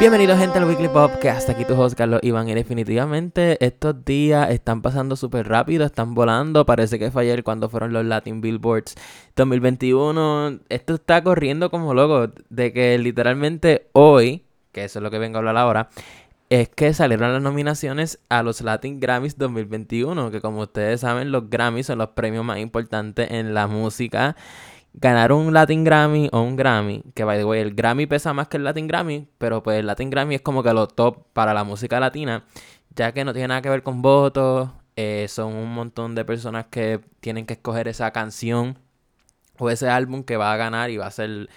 Bienvenidos gente al Weekly Pop, que hasta aquí tu host Carlos Iván y definitivamente estos días están pasando súper rápido, están volando, parece que fue ayer cuando fueron los Latin Billboards 2021, esto está corriendo como loco, de que literalmente hoy, que eso es lo que vengo a hablar ahora, es que salieron las nominaciones a los Latin Grammys 2021, que como ustedes saben los Grammys son los premios más importantes en la música ganar un Latin Grammy o un Grammy, que by the way, el Grammy pesa más que el Latin Grammy, pero pues el Latin Grammy es como que lo top para la música latina, ya que no tiene nada que ver con votos, eh, son un montón de personas que tienen que escoger esa canción o ese álbum que va a ganar y va a ser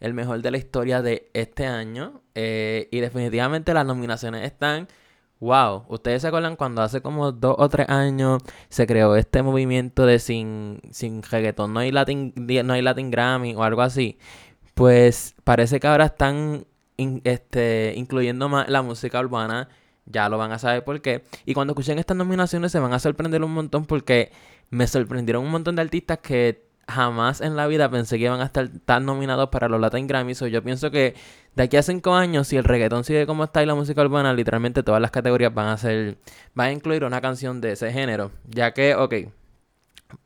el mejor de la historia de este año. Eh, y definitivamente las nominaciones están Wow, ¿ustedes se acuerdan cuando hace como dos o tres años se creó este movimiento de sin, sin reggaetón, no hay Latin, no hay Latin Grammy o algo así? Pues parece que ahora están este, incluyendo más la música urbana, ya lo van a saber por qué. Y cuando escuchen estas nominaciones se van a sorprender un montón porque me sorprendieron un montón de artistas que jamás en la vida pensé que iban a estar tan nominados para los Latin Grammys. O yo pienso que de aquí a cinco años, si el reggaetón sigue como está y la música urbana, literalmente todas las categorías van a ser, van a incluir una canción de ese género. Ya que, ok,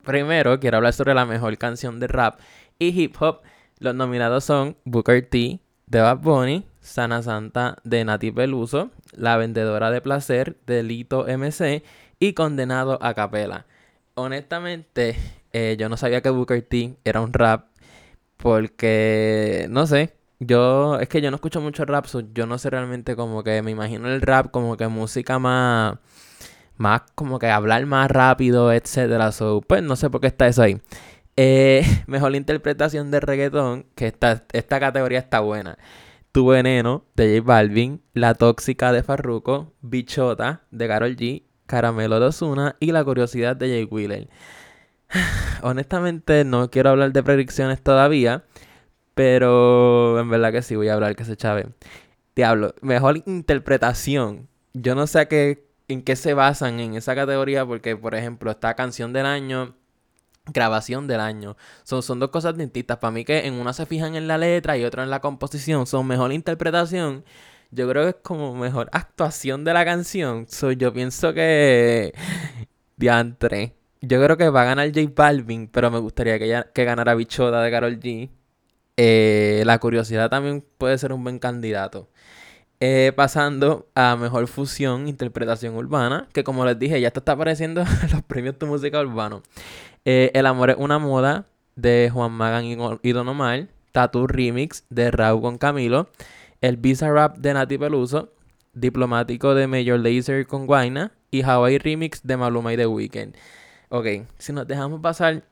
primero quiero hablar sobre la mejor canción de rap y hip hop. Los nominados son Booker T de Bad Bunny, Sana Santa de Nati Peluso, La Vendedora de Placer de Lito MC y Condenado a Capela. Honestamente, eh, yo no sabía que Booker T era un rap porque, no sé, yo, es que yo no escucho mucho rap, yo no sé realmente como que me imagino el rap como que música más, más como que hablar más rápido, etcétera. So, pues no sé por qué está eso ahí. Eh, mejor interpretación de reggaetón, que esta, esta categoría está buena. Tu Veneno de J Balvin, La Tóxica de Farruko, Bichota de Karol G, Caramelo de Ozuna y La Curiosidad de Jay Wheeler. Honestamente no quiero hablar de predicciones todavía, pero en verdad que sí voy a hablar que se chave. Diablo, mejor interpretación. Yo no sé qué, en qué se basan en esa categoría porque, por ejemplo, está canción del año, grabación del año. Son, son dos cosas distintas. Para mí que en una se fijan en la letra y otra en la composición. Son mejor interpretación. Yo creo que es como mejor actuación de la canción. So, yo pienso que... Diantre. Yo creo que va a ganar J Balvin, pero me gustaría que, que ganara Bichota de Carol G. Eh, la curiosidad también puede ser un buen candidato. Eh, pasando a mejor fusión, interpretación urbana, que como les dije, ya esto está apareciendo en los premios de música urbano. Eh, El amor es una moda de Juan Magan y, Don Omar. Tattoo Remix de Raúl con Camilo. El Visa Rap de Nati Peluso. Diplomático de Major Lazer con Guaina. Y Hawaii Remix de Maluma y The Weeknd. Ok, si nos dejamos pasar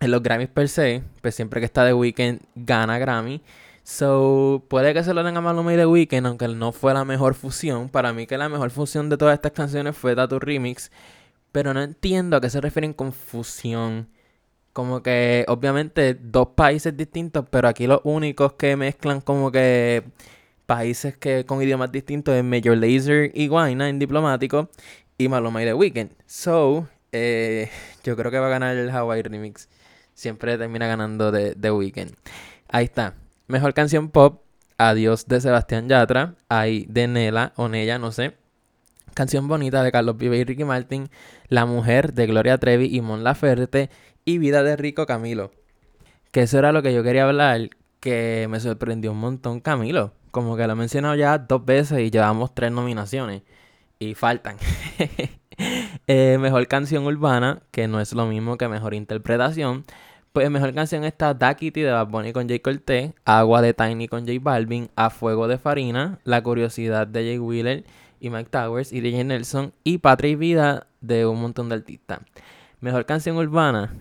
en los Grammys per se, pues siempre que está The Weeknd gana Grammy. So, puede que se lo den a Maluma y The Weeknd, aunque no fue la mejor fusión. Para mí que la mejor fusión de todas estas canciones fue Tattoo Remix. Pero no entiendo a qué se refieren con fusión. Como que, obviamente, dos países distintos, pero aquí los únicos que mezclan como que países que con idiomas distintos es Major Lazer y Guayna en diplomático y Maluma y The Weeknd. So, eh, yo creo que va a ganar el Hawaii Remix. Siempre termina ganando de The Weeknd. Ahí está. Mejor canción pop. Adiós de Sebastián Yatra. Hay de Nela o Nella, no sé. Canción bonita de Carlos Vive y Ricky Martin. La mujer de Gloria Trevi y Mon Laferte. Y Vida de Rico Camilo. Que eso era lo que yo quería hablar. Que me sorprendió un montón Camilo. Como que lo he mencionado ya dos veces y llevamos tres nominaciones. Y faltan. Eh, mejor canción urbana, que no es lo mismo que mejor interpretación. Pues mejor canción está Da Kitty de Bad Bunny con Jay Cortez, Agua de Tiny con J Balvin, A Fuego de Farina, La Curiosidad de Jay Wheeler y Mike Towers y DJ Nelson y Patria y Vida de un montón de artistas. Mejor canción urbana,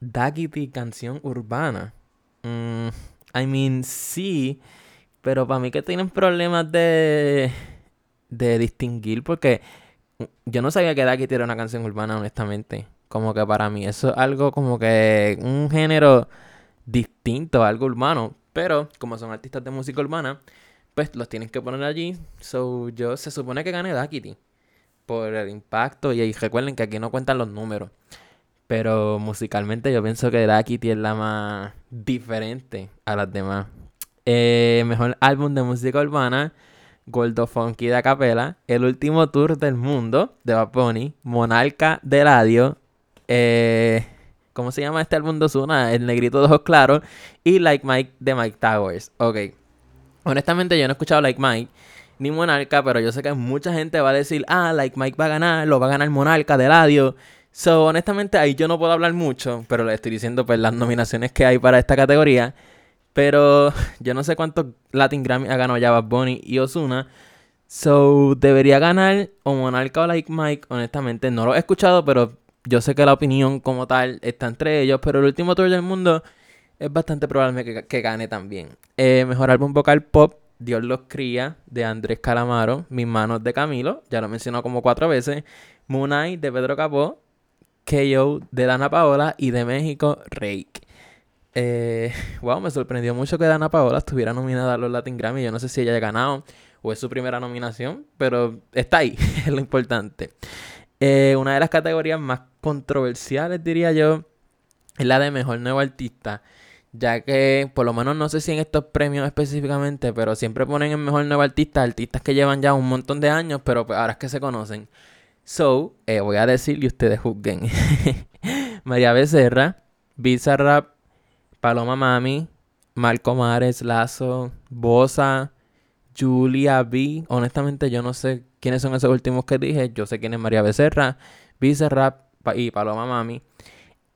Da Kitty canción urbana. Mm, I mean, sí, pero para mí que tienen problemas de, de distinguir porque yo no sabía que Ducky era una canción urbana, honestamente. Como que para mí eso es algo como que un género distinto, algo urbano. Pero como son artistas de música urbana, pues los tienen que poner allí. So yo se supone que gane Ducky por el impacto. Y, recuerden que aquí no cuentan los números. Pero musicalmente yo pienso que Ducky es la más diferente a las demás. Eh, mejor álbum de música urbana, Gordo Funky de Acapela, El último tour del mundo de Bad Bunny, Monarca de Radio, eh, ¿cómo se llama este álbum de Ozuna? El negrito de ojos claros y Like Mike de Mike Towers. Ok. Honestamente yo no he escuchado Like Mike ni Monarca, pero yo sé que mucha gente va a decir, ah, Like Mike va a ganar, lo va a ganar Monarca de Radio. So, honestamente, ahí yo no puedo hablar mucho, pero le estoy diciendo pues las nominaciones que hay para esta categoría. Pero yo no sé cuántos Latin Grammy ha ganado ya Bad Bunny y Ozuna. So, debería ganar o Monarca o Like Mike. Honestamente, no lo he escuchado, pero yo sé que la opinión como tal está entre ellos. Pero el último tour del mundo es bastante probable que, gane también. Eh, mejor álbum vocal pop, Dios los cría, de Andrés Calamaro. Mis manos de Camilo, ya lo mencionó como cuatro veces. Moonay de Pedro Capó. KO de Dana Paola y de México, Rake. Eh, wow, me sorprendió mucho que Dana Paola estuviera nominada a los Latin Grammy. Yo no sé si ella haya ganado o es su primera nominación, pero está ahí, es lo importante. Eh, una de las categorías más controversiales, diría yo, es la de Mejor Nuevo Artista. Ya que, por lo menos no sé si en estos premios específicamente, pero siempre ponen en Mejor Nuevo Artista artistas que llevan ya un montón de años, pero pues ahora es que se conocen. So, eh, voy a decir y ustedes juzguen. María Becerra, Bizarrap, Paloma Mami, Marco Mares, Lazo, Bosa, Julia B. Honestamente, yo no sé quiénes son esos últimos que dije. Yo sé quién es María Becerra, Bizarrap y Paloma Mami.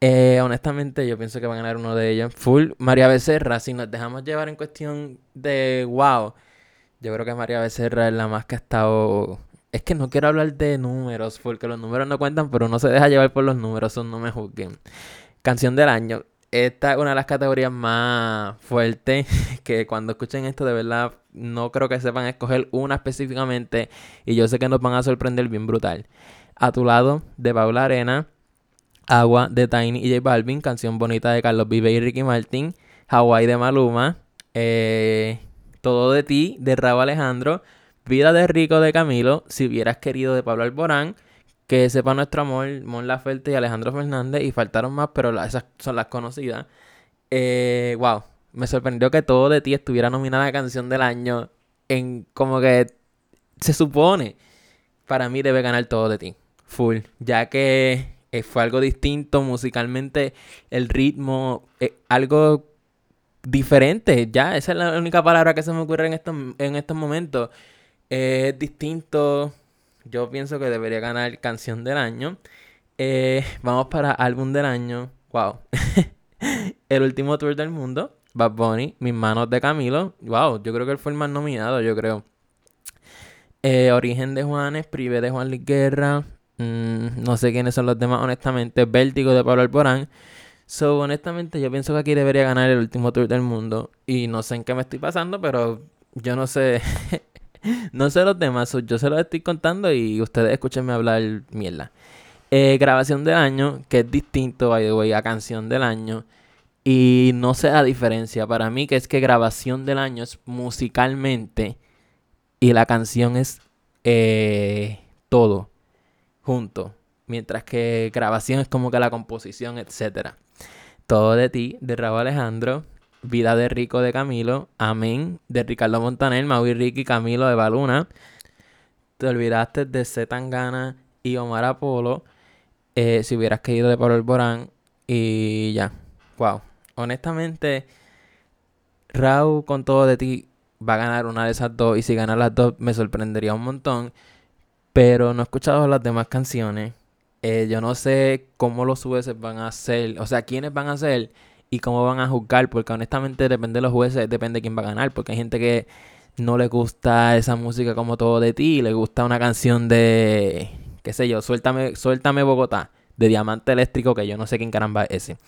Eh, honestamente, yo pienso que va a ganar uno de ellos. Full María Becerra, si nos dejamos llevar en cuestión de wow, yo creo que María Becerra es la más que ha estado. Es que no quiero hablar de números, porque los números no cuentan, pero no se deja llevar por los números, no me juzguen. Canción del año. Esta es una de las categorías más fuertes que cuando escuchen esto de verdad no creo que sepan escoger una específicamente y yo sé que nos van a sorprender bien brutal. A tu lado de Paula Arena, Agua de Tiny y J Balvin, canción bonita de Carlos Vive y Ricky Martin, Hawaii de Maluma, eh, Todo de ti de Raúl Alejandro, Vida de Rico de Camilo, Si hubieras querido de Pablo Alborán, Que sepa nuestro amor, Mon Laferte y Alejandro Fernández, y faltaron más, pero esas son las conocidas. Eh, wow, me sorprendió que Todo de ti estuviera nominada a canción del año en como que se supone para mí debe ganar Todo de ti, full, ya que eh, fue algo distinto musicalmente, el ritmo, eh, algo diferente, ya, esa es la única palabra que se me ocurre en estos, en estos momentos. es distinto, yo pienso que debería ganar canción del año. Eh, vamos para álbum del año, wow. el último tour del mundo, Bad Bunny, Mis manos de Camilo, wow, yo creo que él fue el más nominado, yo creo. Origen de Juanes, Privé de Juan Luis Guerra, Mm, no sé quiénes son los demás, honestamente. Vértigo de Pablo Alborán. So, honestamente, yo pienso que aquí debería ganar el último tour del mundo. Y no sé en qué me estoy pasando, pero yo no sé. no sé los demás. yo se los estoy contando y ustedes escúchenme hablar mierda. Eh, grabación del año, que es distinto, by the way, a canción del año. Y no sé la diferencia para mí, que es que grabación del año es musicalmente y la canción es eh, todo juntos. Mientras que grabación es como que la composición, etc. Todo de ti, de Raúl Alejandro. Vida de Rico de Camilo. Amén, de Ricardo Montaner. Maui Ricky Camilo de Baluna. Te olvidaste de Zetangana y Omar Apolo. Eh, si hubieras caído de Pablo Alborán. Y ya. Wow. Honestamente, Raúl con todo de ti va a ganar una de esas dos. Y si gana las dos, me sorprendería un montón. Pero no he escuchado las demás canciones. Eh, yo no sé cómo los jueces van a hacer, o sea, quiénes van a hacer y cómo van a juzgar, porque honestamente depende de los jueces, depende de quién va a ganar, porque hay gente que no le gusta esa música como todo de ti, le gusta una canción de, qué sé yo, Suéltame, Suéltame Bogotá, de Diamante Eléctrico, que yo no sé quién caramba es ese.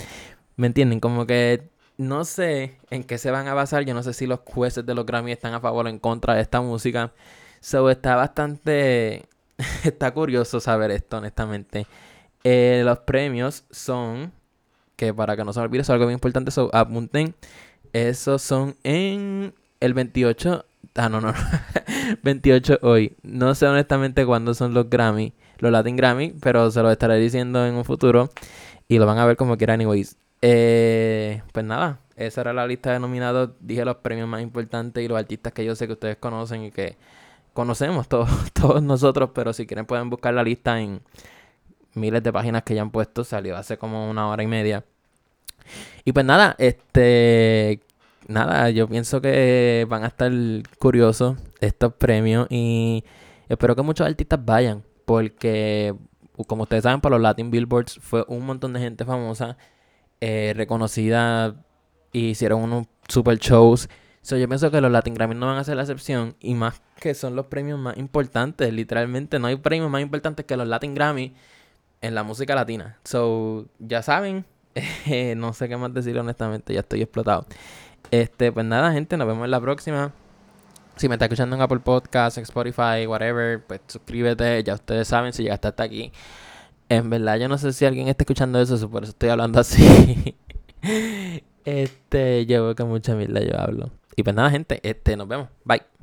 ¿Me entienden? Como que no sé en qué se van a basar, yo no sé si los jueces de los Grammy están a favor o en contra de esta música. So está bastante está curioso saber esto, honestamente. Eh, los premios son, que para que no se me olvide, es algo muy importante, so, apunten. Esos son en el 28. Ah, no, no, no. 28 hoy. No sé honestamente cuándo son los Grammy, los Latin Grammy, pero se lo estaré diciendo en un futuro. Y lo van a ver como quiera, anyways. Eh, pues nada, esa era la lista de nominados. Dije los premios más importantes y los artistas que yo sé que ustedes conocen y que conocemos todos, todos nosotros, pero si quieren pueden buscar la lista en miles de páginas que ya han puesto. Salió hace como una hora y media. Y pues nada, este. Nada, yo pienso que van a estar curiosos estos premios y espero que muchos artistas vayan porque, como ustedes saben, para los Latin Billboards fue un montón de gente famosa, eh, reconocida, y hicieron unos super shows. So, yo pienso que los Latin Grammy no van a ser la excepción y más que son los premios más importantes, literalmente no hay premios más importantes que los Latin Grammy en la música latina. So, ya saben, no sé qué más decir honestamente, ya estoy explotado. Este, pues nada, gente, nos vemos en la próxima. Si me está escuchando en Apple Podcasts, Spotify, whatever, pues suscríbete, ya ustedes saben si llegaste hasta aquí. En verdad, yo no sé si alguien está escuchando eso, por eso estoy hablando así. este, yo veo que mucha mierda yo hablo. Y pues nada, gente, este, nos vemos. Bye.